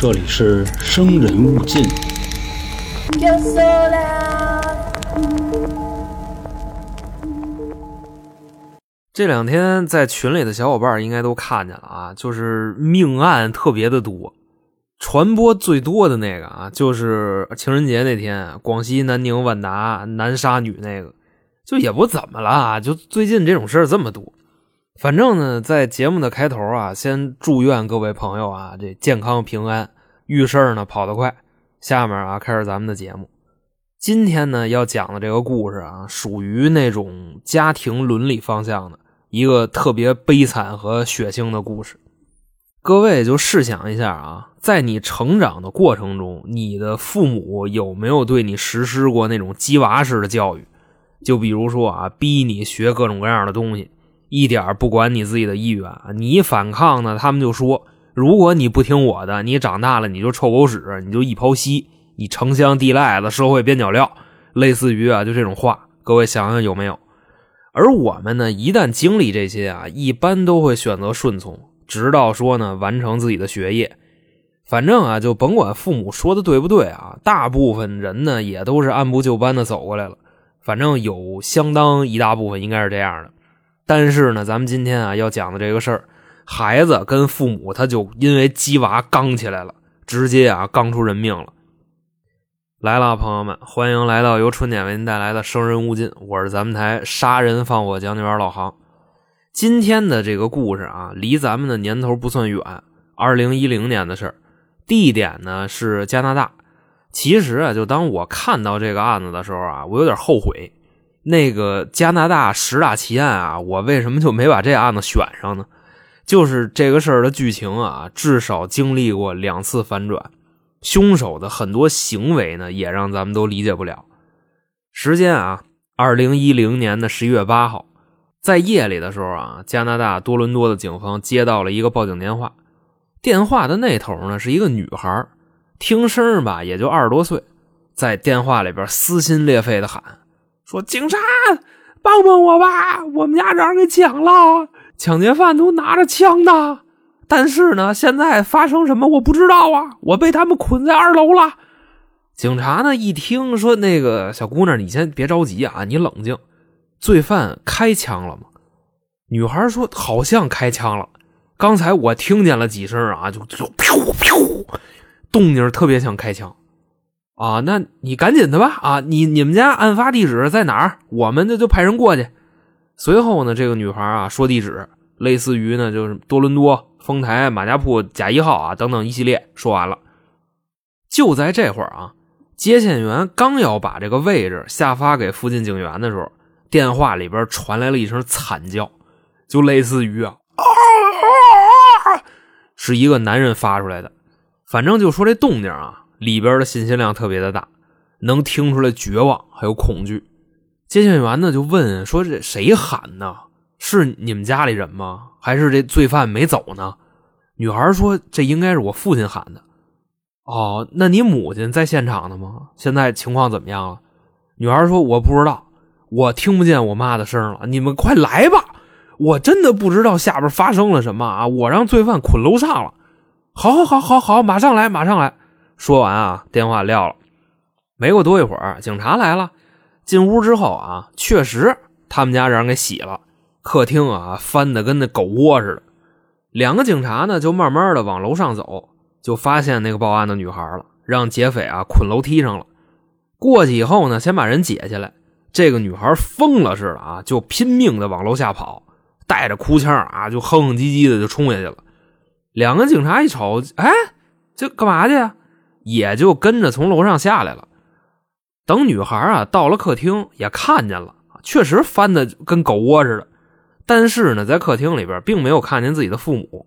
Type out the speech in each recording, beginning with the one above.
这里是生人勿近。这两天在群里的小伙伴应该都看见了啊，就是命案特别的多，传播最多的那个啊，就是情人节那天广西南宁万达男杀女那个，就也不怎么了啊，就最近这种事儿这么多。反正呢，在节目的开头啊，先祝愿各位朋友啊，这健康平安，遇事呢跑得快。下面啊，开始咱们的节目。今天呢要讲的这个故事啊，属于那种家庭伦理方向的一个特别悲惨和血腥的故事。各位就试想一下啊，在你成长的过程中，你的父母有没有对你实施过那种鸡娃式的教育？就比如说啊，逼你学各种各样的东西，一点不管你自己的意愿，你反抗呢，他们就说。如果你不听我的，你长大了你就臭狗屎，你就一泡稀，你城乡地赖的社会边角料，类似于啊就这种话，各位想想有没有？而我们呢，一旦经历这些啊，一般都会选择顺从，直到说呢完成自己的学业。反正啊，就甭管父母说的对不对啊，大部分人呢也都是按部就班的走过来了。反正有相当一大部分应该是这样的。但是呢，咱们今天啊要讲的这个事儿。孩子跟父母，他就因为鸡娃刚起来了，直接啊刚出人命了。来了，朋友们，欢迎来到由春点为您带来的《生人勿近》，我是咱们台杀人放火讲解员老航。今天的这个故事啊，离咱们的年头不算远，二零一零年的事儿，地点呢是加拿大。其实啊，就当我看到这个案子的时候啊，我有点后悔，那个加拿大十大奇案啊，我为什么就没把这案子选上呢？就是这个事儿的剧情啊，至少经历过两次反转，凶手的很多行为呢，也让咱们都理解不了。时间啊，二零一零年的十一月八号，在夜里的时候啊，加拿大多伦多的警方接到了一个报警电话，电话的那头呢是一个女孩，听声吧也就二十多岁，在电话里边撕心裂肺的喊说：“警察，帮帮我吧，我们家让人给抢了。”抢劫犯都拿着枪呢，但是呢，现在发生什么我不知道啊！我被他们捆在二楼了。警察呢一听说那个小姑娘，你先别着急啊，你冷静。罪犯开枪了吗？女孩说好像开枪了。刚才我听见了几声啊，就就噗噗，动静特别像开枪啊。那你赶紧的吧啊！你你们家案发地址在哪儿？我们这就派人过去。随后呢，这个女孩啊说地址，类似于呢就是多伦多、丰台、马家铺、甲一号啊等等一系列说完了。就在这会儿啊，接线员刚要把这个位置下发给附近警员的时候，电话里边传来了一声惨叫，就类似于啊啊，是一个男人发出来的。反正就说这动静啊，里边的信息量特别的大，能听出来绝望还有恐惧。接线员呢就问说：“这谁喊呢？是你们家里人吗？还是这罪犯没走呢？”女孩说：“这应该是我父亲喊的。”哦，那你母亲在现场呢吗？现在情况怎么样了？女孩说：“我不知道，我听不见我妈的声了。你们快来吧！我真的不知道下边发生了什么啊！我让罪犯捆楼上了。好，好，好，好，好，马上来，马上来。”说完啊，电话撂了。没过多一会儿，警察来了。进屋之后啊，确实他们家让人给洗了，客厅啊翻的跟那狗窝似的。两个警察呢就慢慢的往楼上走，就发现那个报案的女孩了，让劫匪啊捆楼梯上了。过去以后呢，先把人解下来。这个女孩疯了似的啊，就拼命的往楼下跑，带着哭腔啊，就哼哼唧唧的就冲下去了。两个警察一瞅，哎，这干嘛去呀？也就跟着从楼上下来了。等女孩啊到了客厅，也看见了，确实翻的跟狗窝似的。但是呢，在客厅里边并没有看见自己的父母。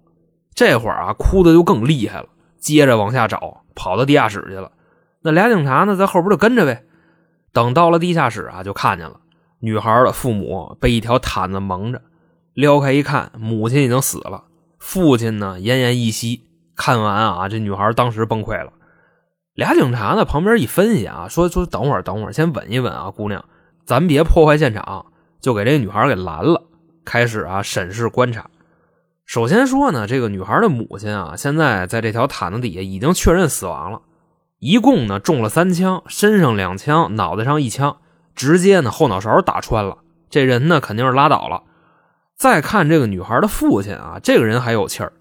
这会儿啊，哭的就更厉害了，接着往下找，跑到地下室去了。那俩警察呢，在后边就跟着呗。等到了地下室啊，就看见了女孩的父母被一条毯子蒙着，撩开一看，母亲已经死了，父亲呢奄奄一息。看完啊，这女孩当时崩溃了。俩警察呢，旁边一分析啊，说说等会儿，等会儿，先稳一稳啊，姑娘，咱别破坏现场，就给这女孩给拦了，开始啊审视观察。首先说呢，这个女孩的母亲啊，现在在这条毯子底下已经确认死亡了，一共呢中了三枪，身上两枪，脑袋上一枪，直接呢后脑勺打穿了，这人呢肯定是拉倒了。再看这个女孩的父亲啊，这个人还有气儿，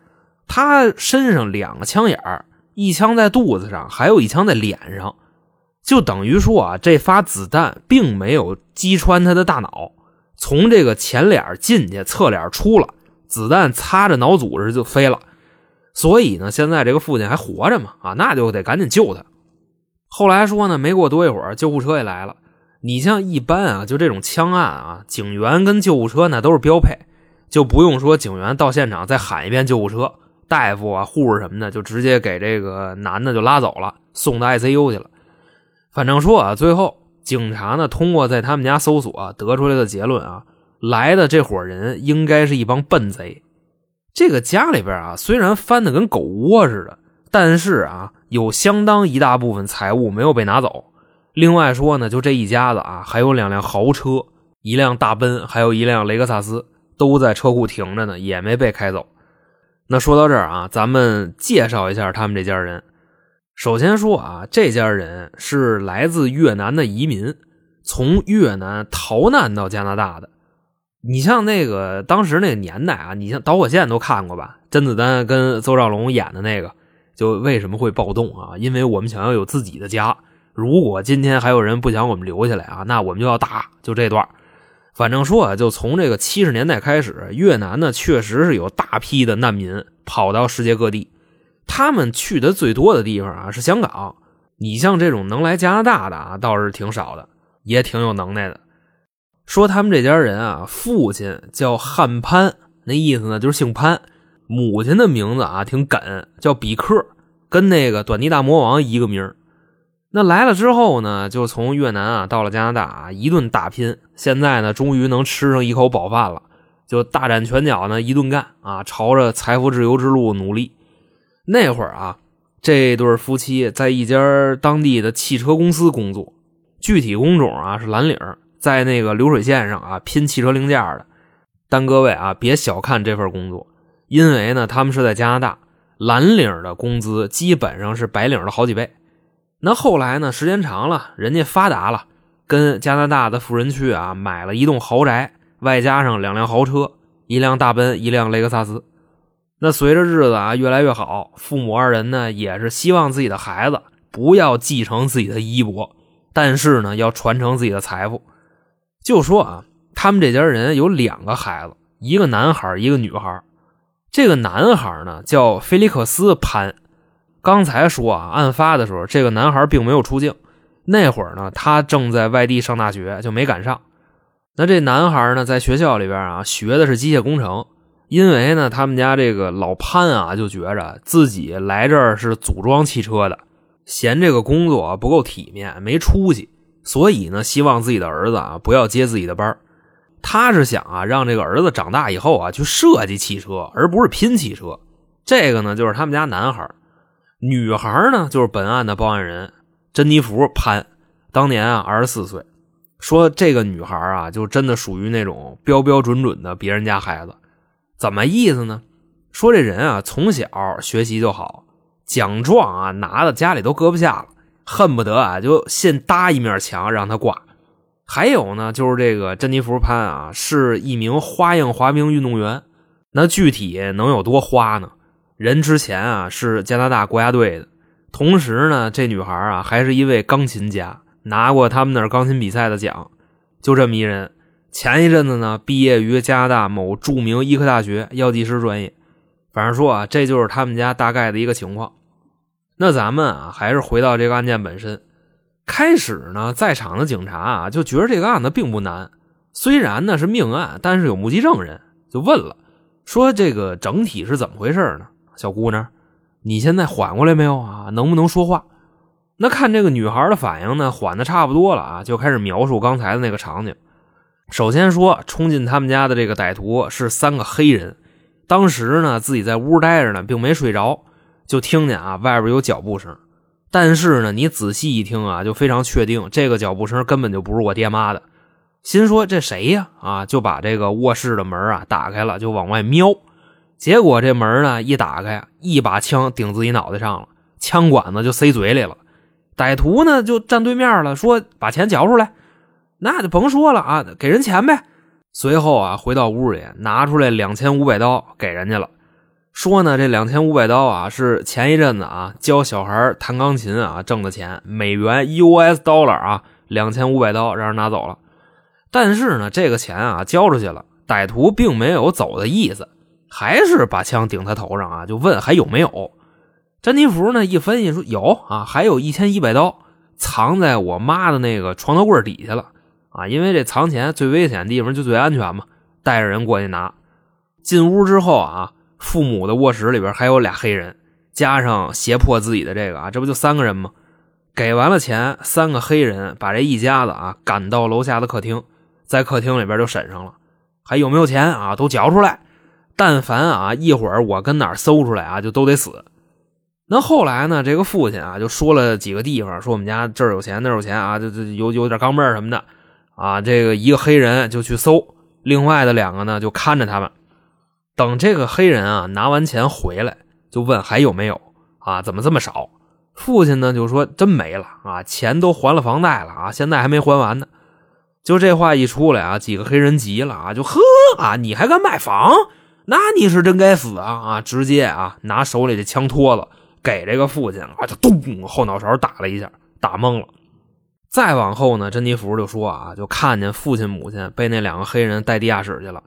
他身上两个枪眼儿，一枪在肚子上，还有一枪在脸上，就等于说啊，这发子弹并没有击穿他的大脑，从这个前脸进去，侧脸出了。子弹擦着脑组织就飞了，所以呢，现在这个父亲还活着嘛？啊，那就得赶紧救他。后来说呢，没过多一会儿，救护车也来了。你像一般啊，就这种枪案啊，警员跟救护车那都是标配，就不用说警员到现场再喊一遍救护车，大夫啊、护士什么的就直接给这个男的就拉走了，送到 ICU 去了。反正说啊，最后警察呢通过在他们家搜索得出来的结论啊。来的这伙人应该是一帮笨贼。这个家里边啊，虽然翻的跟狗窝似的，但是啊，有相当一大部分财物没有被拿走。另外说呢，就这一家子啊，还有两辆豪车，一辆大奔，还有一辆雷克萨斯，都在车库停着呢，也没被开走。那说到这儿啊，咱们介绍一下他们这家人。首先说啊，这家人是来自越南的移民，从越南逃难到加拿大的。你像那个当时那个年代啊，你像导火线都看过吧？甄子丹跟邹兆龙演的那个，就为什么会暴动啊？因为我们想要有自己的家。如果今天还有人不想我们留下来啊，那我们就要打。就这段，反正说啊，就从这个七十年代开始，越南呢确实是有大批的难民跑到世界各地。他们去的最多的地方啊是香港。你像这种能来加拿大的啊，倒是挺少的，也挺有能耐的。说他们这家人啊，父亲叫汉潘，那意思呢就是姓潘。母亲的名字啊挺梗，叫比克，跟那个短笛大魔王一个名那来了之后呢，就从越南啊到了加拿大啊，一顿打拼。现在呢，终于能吃上一口饱饭了，就大展拳脚呢，一顿干啊，朝着财富自由之路努力。那会儿啊，这对夫妻在一家当地的汽车公司工作，具体工种啊是蓝领。在那个流水线上啊拼汽车零件的，但各位啊别小看这份工作，因为呢他们是在加拿大，蓝领的工资基本上是白领的好几倍。那后来呢时间长了，人家发达了，跟加拿大的富人区啊买了一栋豪宅，外加上两辆豪车，一辆大奔，一辆雷克萨斯。那随着日子啊越来越好，父母二人呢也是希望自己的孩子不要继承自己的衣钵，但是呢要传承自己的财富。就说啊，他们这家人有两个孩子，一个男孩，一个女孩。这个男孩呢叫菲利克斯·潘。刚才说啊，案发的时候，这个男孩并没有出境。那会儿呢，他正在外地上大学，就没赶上。那这男孩呢，在学校里边啊，学的是机械工程。因为呢，他们家这个老潘啊，就觉着自己来这儿是组装汽车的，嫌这个工作不够体面，没出息。所以呢，希望自己的儿子啊不要接自己的班他是想啊让这个儿子长大以后啊去设计汽车，而不是拼汽车。这个呢就是他们家男孩女孩呢就是本案的报案人珍妮弗潘，当年啊二十四岁。说这个女孩啊就真的属于那种标标准准的别人家孩子，怎么意思呢？说这人啊从小学习就好，奖状啊拿的家里都搁不下了。恨不得啊，就先搭一面墙让他挂。还有呢，就是这个珍妮弗潘啊，是一名花样滑冰运动员。那具体能有多花呢？人之前啊是加拿大国家队的，同时呢，这女孩啊还是一位钢琴家，拿过他们那儿钢琴比赛的奖。就这么一人，前一阵子呢毕业于加拿大某著名医科大学药剂师专业。反正说啊，这就是他们家大概的一个情况。那咱们啊，还是回到这个案件本身。开始呢，在场的警察啊，就觉得这个案子并不难。虽然呢是命案，但是有目击证人，就问了，说这个整体是怎么回事呢？小姑娘，你现在缓过来没有啊？能不能说话？那看这个女孩的反应呢，缓的差不多了啊，就开始描述刚才的那个场景。首先说，冲进他们家的这个歹徒是三个黑人，当时呢自己在屋待着呢，并没睡着。就听见啊，外边有脚步声，但是呢，你仔细一听啊，就非常确定这个脚步声根本就不是我爹妈的。心说这谁呀？啊，就把这个卧室的门啊打开了，就往外瞄。结果这门呢一打开，一把枪顶自己脑袋上了，枪管子就塞嘴里了。歹徒呢就站对面了，说把钱交出来，那就甭说了啊，给人钱呗。随后啊，回到屋里拿出来两千五百刀给人家了，说呢这两千五百刀啊是前一阵子啊教小孩弹钢琴啊挣的钱，美元 US dollar 啊两千五百刀让人拿走了。但是呢这个钱啊交出去了，歹徒并没有走的意思，还是把枪顶他头上啊，就问还有没有。詹妮弗呢？一分析说有啊，还有一千一百刀藏在我妈的那个床头柜底下了啊。因为这藏钱最危险的地方就最安全嘛，带着人过去拿。进屋之后啊，父母的卧室里边还有俩黑人，加上胁迫自己的这个啊，这不就三个人吗？给完了钱，三个黑人把这一家子啊赶到楼下的客厅，在客厅里边就审上了，还有没有钱啊？都交出来。但凡啊一会儿我跟哪儿搜出来啊，就都得死。那后来呢？这个父亲啊，就说了几个地方，说我们家这儿有钱，那儿有钱啊，这这有有点钢镚什么的啊。这个一个黑人就去搜，另外的两个呢就看着他们。等这个黑人啊拿完钱回来，就问还有没有啊？怎么这么少？父亲呢就说真没了啊，钱都还了房贷了啊，现在还没还完呢。就这话一出来啊，几个黑人急了啊，就呵啊，你还敢买房？那你是真该死啊啊！直接啊拿手里的枪托子。给这个父亲啊，就咚后脑勺打了一下，打懵了。再往后呢，珍妮弗就说啊，就看见父亲母亲被那两个黑人带地下室去了，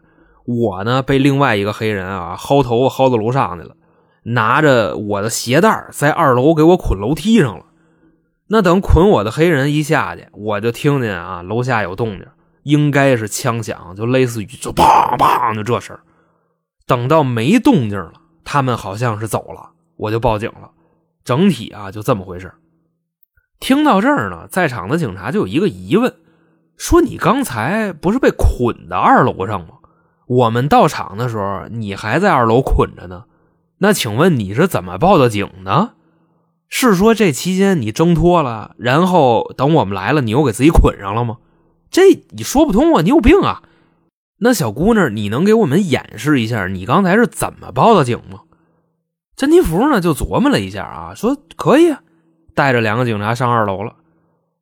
我呢被另外一个黑人啊薅头发薅到楼上去了，拿着我的鞋带在二楼给我捆楼梯上了。那等捆我的黑人一下去，我就听见啊楼下有动静，应该是枪响，就类似于就砰砰就这声。等到没动静了，他们好像是走了。我就报警了，整体啊就这么回事听到这儿呢，在场的警察就有一个疑问，说你刚才不是被捆在二楼上吗？我们到场的时候，你还在二楼捆着呢。那请问你是怎么报的警呢？是说这期间你挣脱了，然后等我们来了，你又给自己捆上了吗？这你说不通啊，你有病啊！那小姑娘，你能给我们演示一下你刚才是怎么报的警吗？詹妮弗呢，就琢磨了一下啊，说可以啊，带着两个警察上二楼了。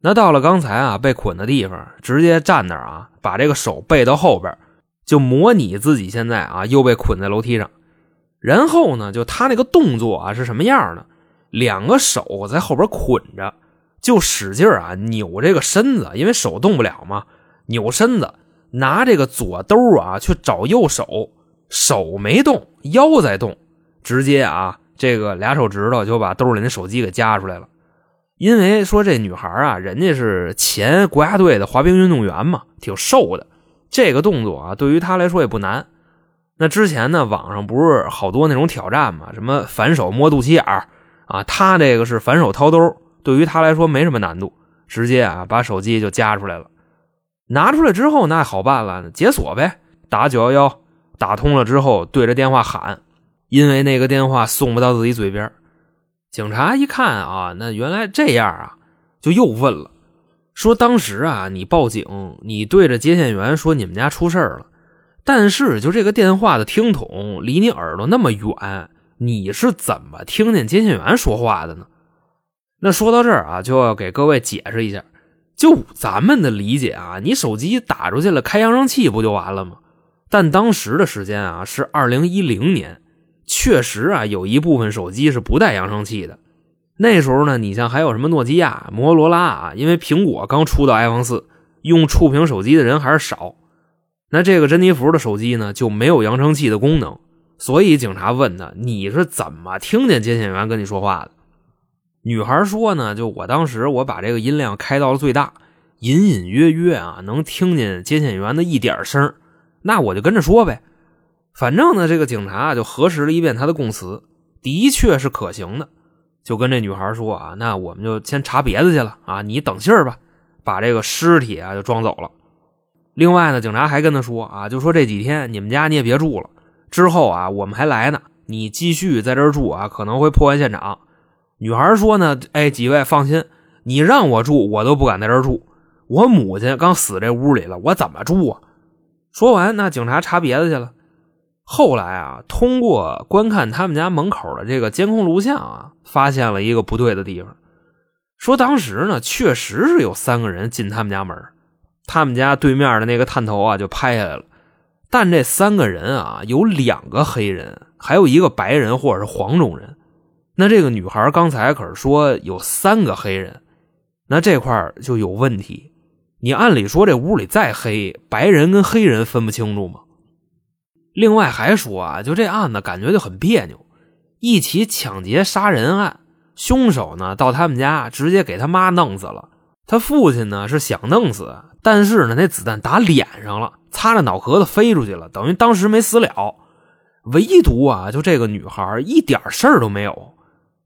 那到了刚才啊被捆的地方，直接站那儿啊，把这个手背到后边，就模拟自己现在啊又被捆在楼梯上。然后呢，就他那个动作啊是什么样呢？两个手在后边捆着，就使劲啊扭这个身子，因为手动不了嘛，扭身子，拿这个左兜啊去找右手，手没动，腰在动。直接啊，这个俩手指头就把兜里那手机给夹出来了。因为说这女孩啊，人家是前国家队的滑冰运动员嘛，挺瘦的。这个动作啊，对于她来说也不难。那之前呢，网上不是好多那种挑战嘛，什么反手摸肚脐眼儿啊，她这个是反手掏兜，对于她来说没什么难度，直接啊把手机就夹出来了。拿出来之后那好办了，解锁呗，打九幺幺，打通了之后对着电话喊。因为那个电话送不到自己嘴边，警察一看啊，那原来这样啊，就又问了，说当时啊，你报警，你对着接线员说你们家出事了，但是就这个电话的听筒离你耳朵那么远，你是怎么听见接线员说话的呢？那说到这儿啊，就要给各位解释一下，就咱们的理解啊，你手机打出去了，开扬声器不就完了吗？但当时的时间啊，是二零一零年。确实啊，有一部分手机是不带扬声器的。那时候呢，你像还有什么诺基亚、摩托罗拉啊，因为苹果刚出到 iPhone 四，用触屏手机的人还是少。那这个珍妮弗的手机呢，就没有扬声器的功能。所以警察问他：“你是怎么听见接线员跟你说话的？”女孩说：“呢，就我当时我把这个音量开到了最大，隐隐约约啊能听见接线员的一点声，那我就跟着说呗。”反正呢，这个警察就核实了一遍他的供词，的确是可行的，就跟这女孩说啊，那我们就先查别的去了啊，你等信儿吧，把这个尸体啊就装走了。另外呢，警察还跟他说啊，就说这几天你们家你也别住了，之后啊我们还来呢，你继续在这儿住啊，可能会破坏现场。女孩说呢，哎，几位放心，你让我住我都不敢在这住，我母亲刚死这屋里了，我怎么住啊？说完，那警察查别的去了。后来啊，通过观看他们家门口的这个监控录像啊，发现了一个不对的地方。说当时呢，确实是有三个人进他们家门，他们家对面的那个探头啊就拍下来了。但这三个人啊，有两个黑人，还有一个白人或者是黄种人。那这个女孩刚才可是说有三个黑人，那这块就有问题。你按理说这屋里再黑，白人跟黑人分不清楚吗？另外还说啊，就这案子感觉就很别扭，一起抢劫杀人案，凶手呢到他们家直接给他妈弄死了，他父亲呢是想弄死，但是呢那子弹打脸上了，擦着脑壳子飞出去了，等于当时没死了。唯独啊，就这个女孩一点事儿都没有，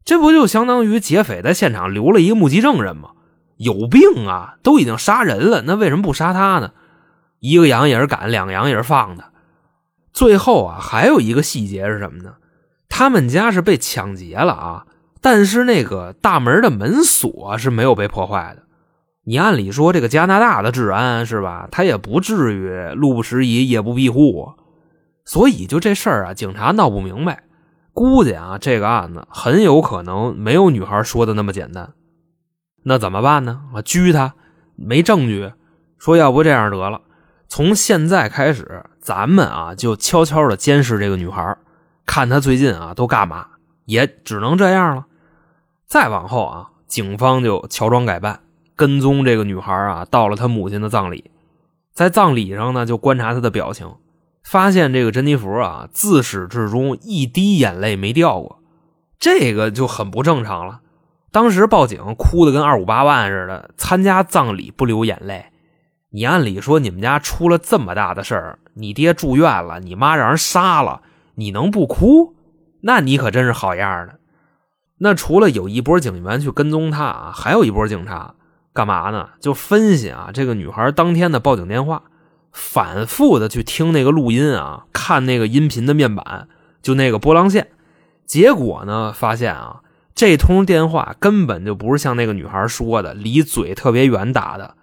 这不就相当于劫匪在现场留了一个目击证人吗？有病啊，都已经杀人了，那为什么不杀他呢？一个羊也是赶，两个羊也是放的。最后啊，还有一个细节是什么呢？他们家是被抢劫了啊，但是那个大门的门锁是没有被破坏的。你按理说这个加拿大的治安是吧？他也不至于路不拾遗，夜不闭户。所以就这事儿啊，警察闹不明白，估计啊，这个案子很有可能没有女孩说的那么简单。那怎么办呢？我拘他，没证据。说要不这样得了。从现在开始，咱们啊就悄悄的监视这个女孩，看她最近啊都干嘛，也只能这样了。再往后啊，警方就乔装改扮，跟踪这个女孩啊，到了她母亲的葬礼，在葬礼上呢，就观察她的表情，发现这个珍妮弗啊，自始至终一滴眼泪没掉过，这个就很不正常了。当时报警哭的跟二五八万似的，参加葬礼不流眼泪。你按理说，你们家出了这么大的事儿，你爹住院了，你妈让人杀了，你能不哭？那你可真是好样的。那除了有一波警员去跟踪他啊，还有一波警察干嘛呢？就分析啊，这个女孩当天的报警电话，反复的去听那个录音啊，看那个音频的面板，就那个波浪线。结果呢，发现啊，这通电话根本就不是像那个女孩说的，离嘴特别远打的。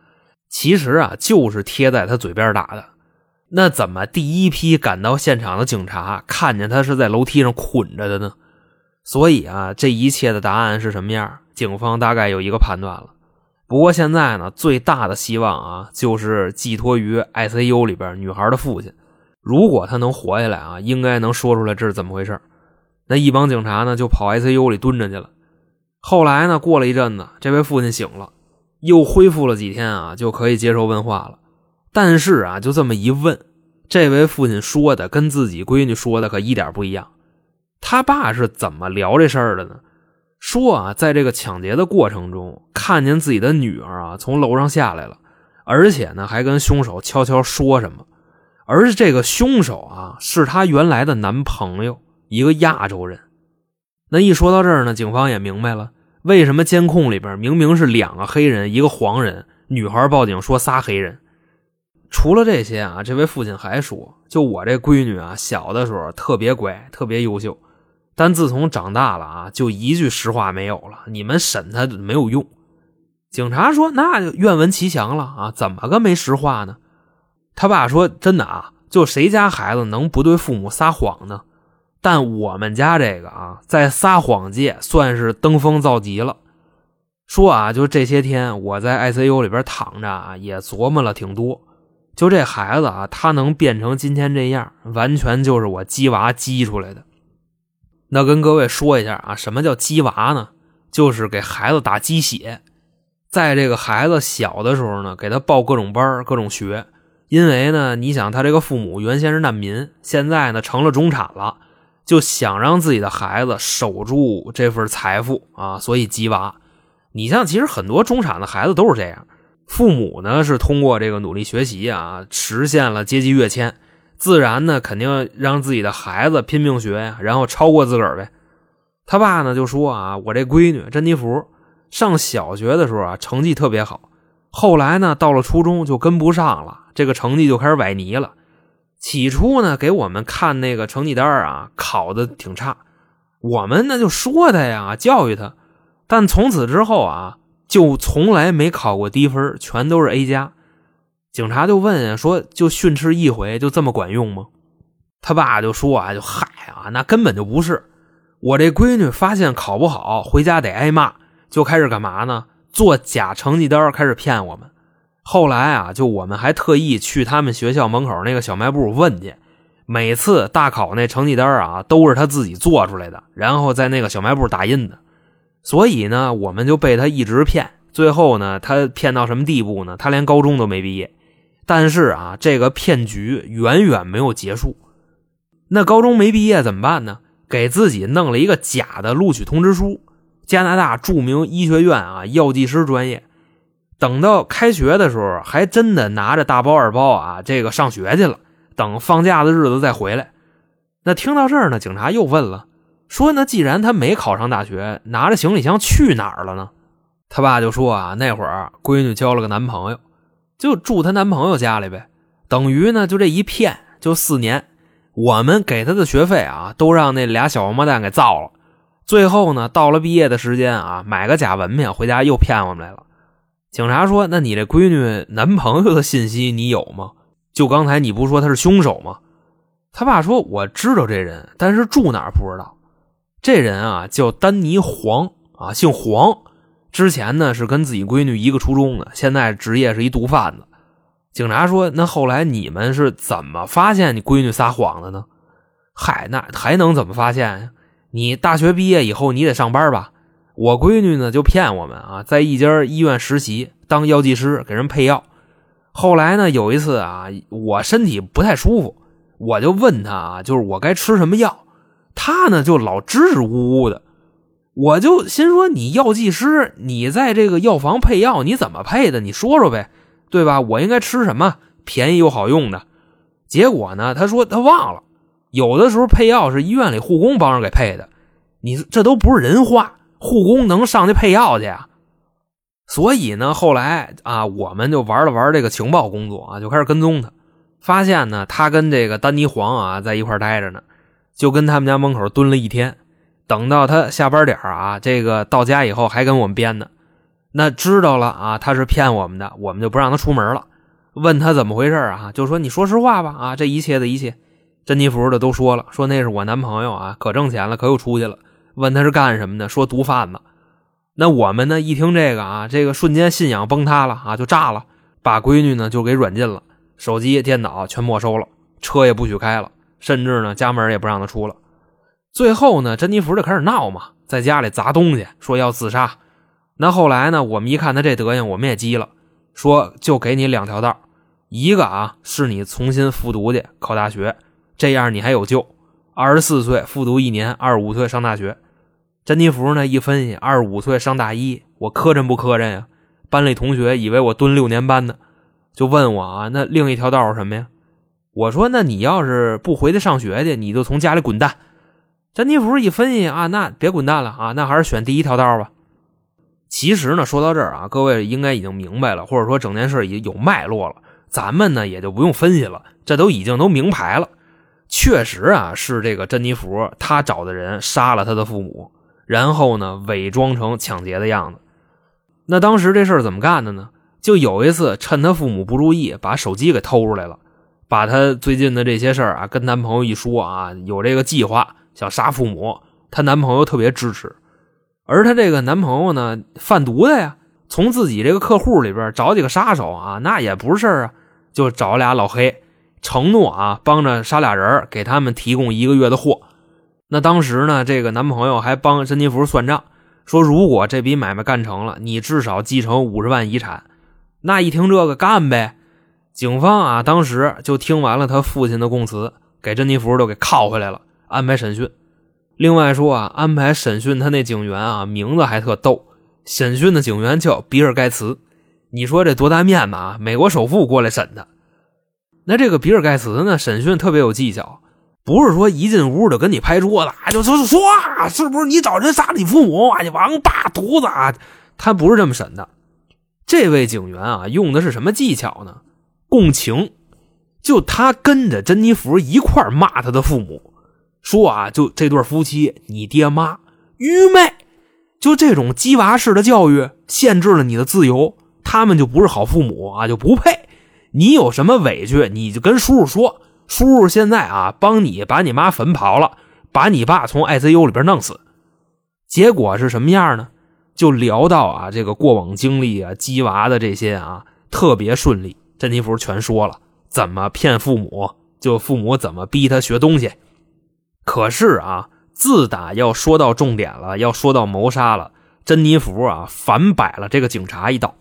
其实啊，就是贴在他嘴边打的。那怎么第一批赶到现场的警察看见他是在楼梯上捆着的呢？所以啊，这一切的答案是什么样？警方大概有一个判断了。不过现在呢，最大的希望啊，就是寄托于 ICU 里边女孩的父亲。如果他能活下来啊，应该能说出来这是怎么回事。那一帮警察呢，就跑 ICU 里蹲着去了。后来呢，过了一阵子，这位父亲醒了。又恢复了几天啊，就可以接受问话了。但是啊，就这么一问，这位父亲说的跟自己闺女说的可一点不一样。他爸是怎么聊这事儿的呢？说啊，在这个抢劫的过程中，看见自己的女儿啊从楼上下来了，而且呢还跟凶手悄悄说什么。而这个凶手啊是他原来的男朋友，一个亚洲人。那一说到这儿呢，警方也明白了。为什么监控里边明明是两个黑人，一个黄人？女孩报警说仨黑人。除了这些啊，这位父亲还说，就我这闺女啊，小的时候特别乖，特别优秀，但自从长大了啊，就一句实话没有了。你们审他没有用。警察说，那就愿闻其详了啊，怎么个没实话呢？他爸说，真的啊，就谁家孩子能不对父母撒谎呢？但我们家这个啊，在撒谎界算是登峰造极了。说啊，就这些天我在 ICU 里边躺着啊，也琢磨了挺多。就这孩子啊，他能变成今天这样，完全就是我鸡娃鸡出来的。那跟各位说一下啊，什么叫鸡娃呢？就是给孩子打鸡血，在这个孩子小的时候呢，给他报各种班各种学。因为呢，你想他这个父母原先是难民，现在呢成了中产了。就想让自己的孩子守住这份财富啊，所以鸡娃。你像，其实很多中产的孩子都是这样，父母呢是通过这个努力学习啊，实现了阶级跃迁，自然呢肯定让自己的孩子拼命学呀，然后超过自个儿呗。他爸呢就说啊，我这闺女珍妮弗上小学的时候啊成绩特别好，后来呢到了初中就跟不上了，这个成绩就开始崴泥了。起初呢，给我们看那个成绩单啊，考的挺差，我们呢就说他呀，教育他，但从此之后啊，就从来没考过低分，全都是 A 加。警察就问呀，说就训斥一回，就这么管用吗？他爸就说啊，就嗨啊，那根本就不是。我这闺女发现考不好，回家得挨骂，就开始干嘛呢？做假成绩单，开始骗我们。后来啊，就我们还特意去他们学校门口那个小卖部问去。每次大考那成绩单啊，都是他自己做出来的，然后在那个小卖部打印的。所以呢，我们就被他一直骗。最后呢，他骗到什么地步呢？他连高中都没毕业。但是啊，这个骗局远远没有结束。那高中没毕业怎么办呢？给自己弄了一个假的录取通知书，加拿大著名医学院啊，药剂师专业。等到开学的时候，还真的拿着大包二包啊，这个上学去了。等放假的日子再回来。那听到这儿呢，警察又问了，说：“那既然他没考上大学，拿着行李箱去哪儿了呢？”他爸就说：“啊，那会儿闺女交了个男朋友，就住她男朋友家里呗。等于呢，就这一骗就四年。我们给她的学费啊，都让那俩小王八蛋给造了。最后呢，到了毕业的时间啊，买个假文凭回家又骗我们来了。”警察说：“那你这闺女男朋友的信息你有吗？”就刚才你不说他是凶手吗？他爸说我知道这人，但是住哪不知道。这人啊叫丹尼黄啊，姓黄。之前呢是跟自己闺女一个初中的，现在职业是一毒贩子。警察说，那后来你们是怎么发现你闺女撒谎的呢？嗨，那还能怎么发现？你大学毕业以后你得上班吧？我闺女呢就骗我们啊，在一家医院实习当药剂师，给人配药。后来呢，有一次啊，我身体不太舒服，我就问她啊，就是我该吃什么药，她呢就老支支吾吾的，我就心说你药剂师，你在这个药房配药，你怎么配的？你说说呗，对吧？我应该吃什么便宜又好用的？结果呢，他说他忘了，有的时候配药是医院里护工帮着给配的，你这都不是人话，护工能上去配药去啊？所以呢，后来啊，我们就玩了玩这个情报工作啊，就开始跟踪他。发现呢，他跟这个丹尼黄啊在一块待着呢，就跟他们家门口蹲了一天。等到他下班点啊，这个到家以后还跟我们编呢。那知道了啊，他是骗我们的，我们就不让他出门了。问他怎么回事啊，就说你说实话吧啊，这一切的一切，珍妮弗的都说了，说那是我男朋友啊，可挣钱了，可又出去了。问他是干什么的，说毒贩子。那我们呢？一听这个啊，这个瞬间信仰崩塌了啊，就炸了，把闺女呢就给软禁了，手机、电脑全没收了，车也不许开了，甚至呢家门也不让她出了。最后呢，珍妮弗就开始闹嘛，在家里砸东西，说要自杀。那后来呢，我们一看他这德行，我们也急了，说就给你两条道，一个啊是你重新复读去考大学，这样你还有救。二十四岁复读一年，二十五岁上大学。珍妮弗呢？一分析，二十五岁上大一，我磕碜不磕碜呀？班里同学以为我蹲六年班呢，就问我啊，那另一条道是什么呀？我说，那你要是不回去上学去，你就从家里滚蛋。珍妮弗一分析啊，那别滚蛋了啊，那还是选第一条道吧。其实呢，说到这儿啊，各位应该已经明白了，或者说整件事已经有脉络了，咱们呢也就不用分析了，这都已经都明牌了。确实啊，是这个珍妮弗她找的人杀了她的父母。然后呢，伪装成抢劫的样子。那当时这事儿怎么干的呢？就有一次，趁他父母不注意，把手机给偷出来了，把他最近的这些事儿啊，跟男朋友一说啊，有这个计划想杀父母。她男朋友特别支持，而她这个男朋友呢，贩毒的呀，从自己这个客户里边找几个杀手啊，那也不是事啊，就找俩老黑，承诺啊，帮着杀俩人，给他们提供一个月的货。那当时呢，这个男朋友还帮珍妮弗算账，说如果这笔买卖干成了，你至少继承五十万遗产。那一听这个，干呗！警方啊，当时就听完了他父亲的供词，给珍妮弗都给铐回来了，安排审讯。另外说啊，安排审讯他那警员啊，名字还特逗，审讯的警员叫比尔盖茨。你说这多大面子啊？美国首富过来审他。那这个比尔盖茨呢，审讯特别有技巧。不是说一进屋就跟你拍桌子，就说说啊，是不是你找人杀你父母啊？你王八犊子啊！他不是这么审的。这位警员啊，用的是什么技巧呢？共情。就他跟着珍妮弗一块骂他的父母，说啊，就这对夫妻，你爹妈愚昧，就这种鸡娃式的教育限制了你的自由，他们就不是好父母啊，就不配。你有什么委屈，你就跟叔叔说。叔叔现在啊，帮你把你妈坟刨了，把你爸从 ICU 里边弄死。结果是什么样呢？就聊到啊，这个过往经历啊，鸡娃的这些啊，特别顺利。珍妮弗全说了，怎么骗父母，就父母怎么逼他学东西。可是啊，自打要说到重点了，要说到谋杀了，珍妮弗啊，反摆了这个警察一道。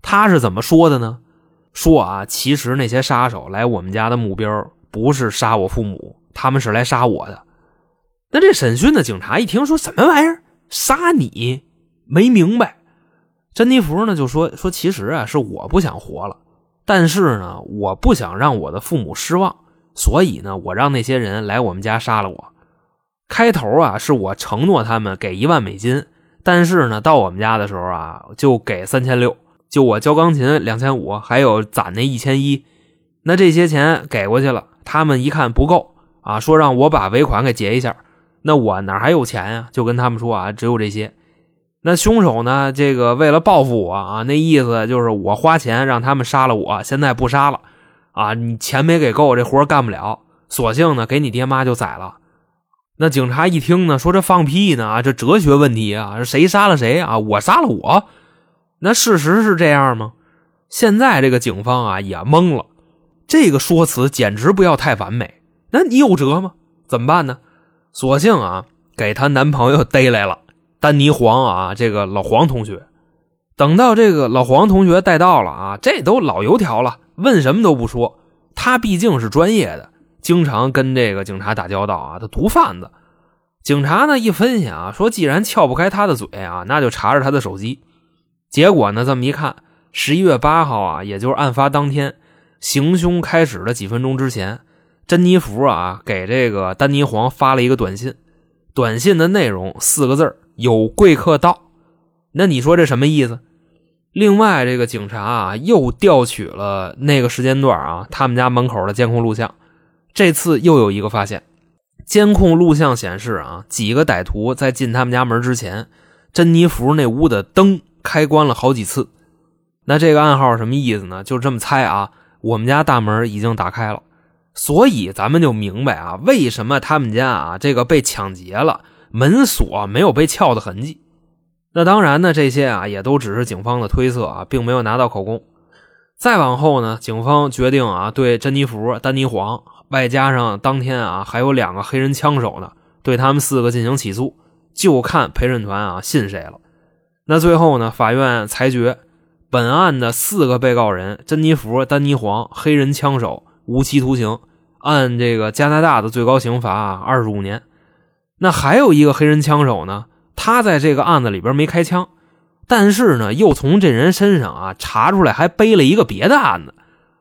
他是怎么说的呢？说啊，其实那些杀手来我们家的目标不是杀我父母，他们是来杀我的。那这审讯的警察一听，说什么玩意儿？杀你？没明白。珍妮弗呢就说说，其实啊，是我不想活了，但是呢，我不想让我的父母失望，所以呢，我让那些人来我们家杀了我。开头啊，是我承诺他们给一万美金，但是呢，到我们家的时候啊，就给三千六。就我教钢琴两千五，还有攒那一千一，那这些钱给过去了，他们一看不够啊，说让我把尾款给结一下，那我哪还有钱呀？就跟他们说啊，只有这些。那凶手呢？这个为了报复我啊，那意思就是我花钱让他们杀了我，现在不杀了啊，你钱没给够，这活干不了，索性呢给你爹妈就宰了。那警察一听呢，说这放屁呢啊，这哲学问题啊，谁杀了谁啊？我杀了我。那事实是这样吗？现在这个警方啊也懵了，这个说辞简直不要太完美。那你有辙吗？怎么办呢？索性啊给她男朋友逮来了，丹尼黄啊，这个老黄同学。等到这个老黄同学带到了啊，这都老油条了，问什么都不说。他毕竟是专业的，经常跟这个警察打交道啊，他毒贩子。警察呢一分析啊，说既然撬不开他的嘴啊，那就查查他的手机。结果呢？这么一看，十一月八号啊，也就是案发当天，行凶开始的几分钟之前，珍妮弗啊给这个丹尼黄发了一个短信，短信的内容四个字有贵客到。那你说这什么意思？另外，这个警察啊又调取了那个时间段啊他们家门口的监控录像，这次又有一个发现，监控录像显示啊，几个歹徒在进他们家门之前，珍妮弗那屋的灯。开关了好几次，那这个暗号什么意思呢？就这么猜啊。我们家大门已经打开了，所以咱们就明白啊，为什么他们家啊这个被抢劫了，门锁没有被撬的痕迹。那当然呢，这些啊也都只是警方的推测啊，并没有拿到口供。再往后呢，警方决定啊，对珍妮弗、丹尼黄，外加上当天啊还有两个黑人枪手呢，对他们四个进行起诉，就看陪审团啊信谁了。那最后呢？法院裁决，本案的四个被告人珍妮弗、丹尼黄黑人枪手无期徒刑，按这个加拿大的最高刑罚二十五年。那还有一个黑人枪手呢，他在这个案子里边没开枪，但是呢，又从这人身上啊查出来还背了一个别的案子。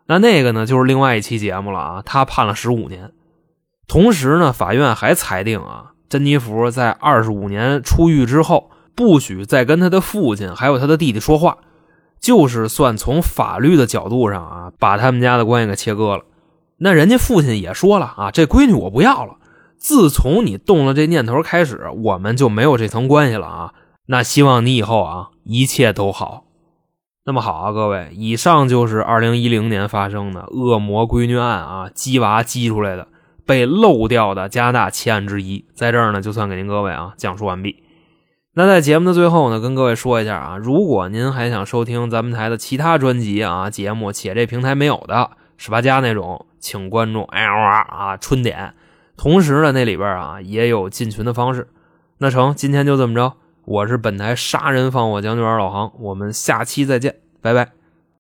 那那个呢，就是另外一期节目了啊，他判了十五年。同时呢，法院还裁定啊，珍妮弗在二十五年出狱之后。不许再跟他的父亲还有他的弟弟说话，就是算从法律的角度上啊，把他们家的关系给切割了。那人家父亲也说了啊，这闺女我不要了。自从你动了这念头开始，我们就没有这层关系了啊。那希望你以后啊一切都好。那么好啊，各位，以上就是二零一零年发生的恶魔闺女案啊，鸡娃鸡出来的被漏掉的加拿大奇案之一，在这儿呢，就算给您各位啊讲述完毕。那在节目的最后呢，跟各位说一下啊，如果您还想收听咱们台的其他专辑啊节目，且这平台没有的十八加那种，请关注 L R 啊春点。同时呢，那里边啊也有进群的方式。那成，今天就这么着，我是本台杀人放火将军二老航，我们下期再见，拜拜。